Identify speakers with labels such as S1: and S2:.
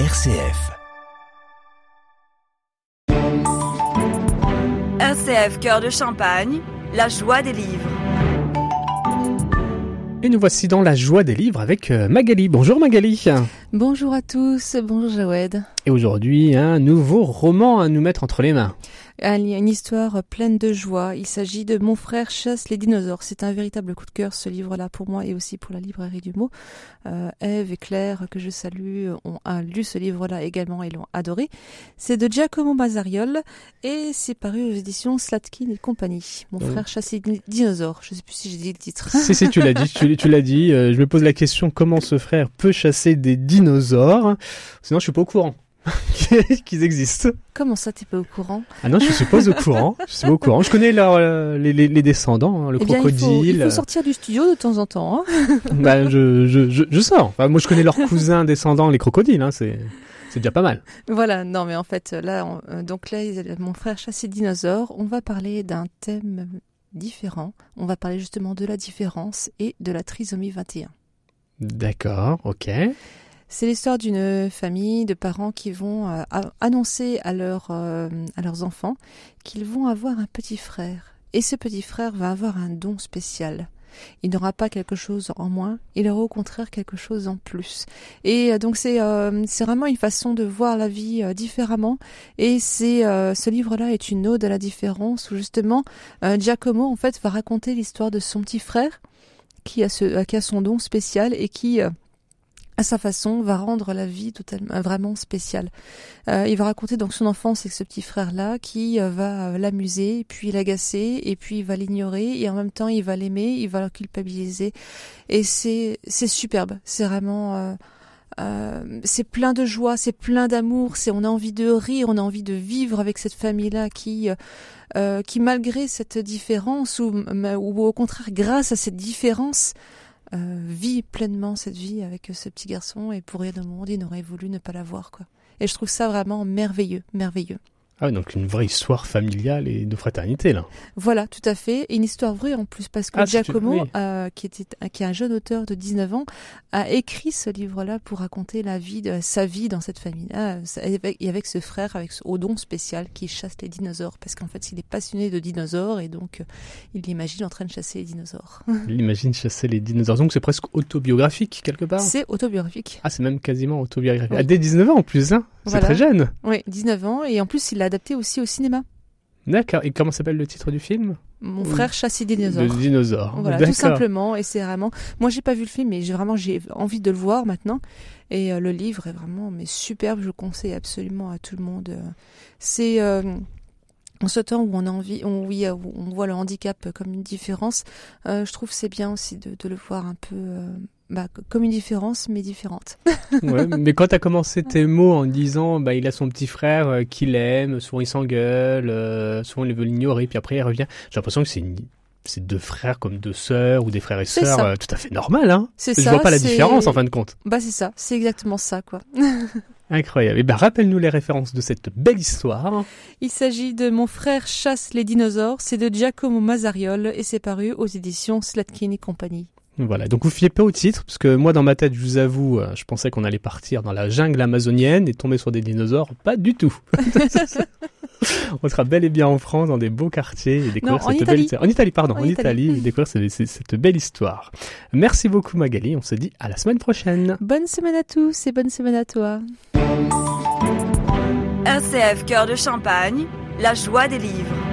S1: RCF.
S2: RCF Cœur de Champagne, la joie des livres.
S3: Et nous voici dans la joie des livres avec euh, Magali. Bonjour Magali.
S4: Bonjour à tous, bonjour Jawed.
S3: Et aujourd'hui, un nouveau roman à nous mettre entre les mains.
S4: Une histoire pleine de joie. Il s'agit de Mon frère chasse les dinosaures. C'est un véritable coup de cœur ce livre-là pour moi et aussi pour la librairie du mot. Euh, Eve et Claire, que je salue, ont lu ce livre-là également et l'ont adoré. C'est de Giacomo Mazzariol et c'est paru aux éditions Slatkin et compagnie. Mon frère chasse les dinosaures. Je ne sais plus si j'ai dit le titre.
S3: Si, si, tu l'as dit, tu, l'as dit. Euh, je me pose la question comment ce frère peut chasser des dinosaures? Sinon, je suis pas au courant. qu'ils existent.
S4: Comment ça, t'es pas au courant?
S3: Ah non, je suis pas au courant. Je suis pas au courant. Je connais euh, les, les, les, descendants, hein, le
S4: eh
S3: crocodile.
S4: il, faut, sortir du studio de temps en temps. Hein
S3: bah, je, je, je, je sors. moi, je connais leurs cousins descendants, les crocodiles. Hein, c'est c'est déjà pas mal.
S4: Voilà, non, mais en fait, là, euh, donc là, mon frère chasse dinosaures. On va parler d'un thème différent. On va parler justement de la différence et de la trisomie 21.
S3: D'accord, ok.
S4: C'est l'histoire d'une famille de parents qui vont euh, annoncer à, euh, à leurs enfants qu'ils vont avoir un petit frère. Et ce petit frère va avoir un don spécial. Il n'aura pas quelque chose en moins, il aura au contraire quelque chose en plus. Et euh, donc c'est c'est vraiment une façon de voir la vie différemment. Et c'est ce livre-là est une ode à la différence où justement Giacomo en fait va raconter l'histoire de son petit frère qui a ce qui a son don spécial et qui à sa façon, va rendre la vie totalement vraiment spéciale. Euh, il va raconter donc son enfance avec ce petit frère-là qui euh, va euh, l'amuser, puis l'agacer, et puis il va l'ignorer, et en même temps il va l'aimer, il va le culpabiliser, et c'est c'est superbe. C'est vraiment c'est plein de joie, c'est plein d'amour, c'est on a envie de rire, on a envie de vivre avec cette famille-là qui qui malgré cette différence ou, ou au contraire grâce à cette différence euh, vit pleinement cette vie avec ce petit garçon et pour rien au monde, il n'aurait voulu ne pas l'avoir. quoi. Et je trouve ça vraiment merveilleux, merveilleux.
S3: Ah, donc une vraie histoire familiale et de fraternité, là.
S4: Voilà, tout à fait. une histoire vraie en plus, parce que ah, Giacomo, euh, qui, était, qui est un jeune auteur de 19 ans, a écrit ce livre-là pour raconter la vie de, sa vie dans cette famille et avec ce frère, avec ce Odon spécial qui chasse les dinosaures, parce qu'en fait, il est passionné de dinosaures et donc euh, il l'imagine en train de chasser les dinosaures.
S3: Il l'imagine chasser les dinosaures. Donc c'est presque autobiographique, quelque part
S4: C'est autobiographique.
S3: Ah, c'est même quasiment autobiographique. À ah, dès 19 ans en plus, hein C'est très jeune.
S4: Oui, 19 ans. Et en plus, il a adapté aussi au cinéma.
S3: D'accord. Et comment s'appelle le titre du film?
S4: Mon frère chasse des dinosaures.
S3: Le dinosaure.
S4: Voilà, tout simplement. Et c'est vraiment. Moi, j'ai pas vu le film, mais j'ai vraiment j'ai envie de le voir maintenant. Et euh, le livre est vraiment mais superbe. Je le conseille absolument à tout le monde. Euh, c'est euh, en ce temps où on a envie, on, oui, on voit le handicap comme une différence. je trouve c'est bien aussi de, de, le voir un peu bah, comme une différence, mais différente.
S3: ouais, mais quand tu as commencé tes mots en disant bah, il a son petit frère euh, qu'il aime, souvent il s'engueule, euh, souvent il veut l'ignorer, puis après il revient, j'ai l'impression que c'est une... c'est deux frères comme deux sœurs ou des frères et sœurs euh, tout à fait normal. Hein
S4: Je
S3: vois pas la différence en fin de compte.
S4: Bah c'est ça, c'est exactement ça quoi.
S3: Incroyable. Et eh ben rappelle-nous les références de cette belle histoire.
S4: Il s'agit de Mon frère chasse les dinosaures, c'est de Giacomo Mazzariol et c'est paru aux éditions Slatkin et compagnie.
S3: Voilà, donc vous fiez pas au titre, parce que moi dans ma tête, je vous avoue, euh, je pensais qu'on allait partir dans la jungle amazonienne et tomber sur des dinosaures, pas du tout. On sera bel et bien en France, dans des beaux quartiers, et découvrir cette belle... En Italie, pardon, en, Italie, et découvrir cette, cette belle histoire. Merci beaucoup Magali, on se dit à la semaine prochaine.
S4: Bonne semaine à tous et bonne semaine à toi.
S2: RCF Cœur de Champagne, la joie des livres.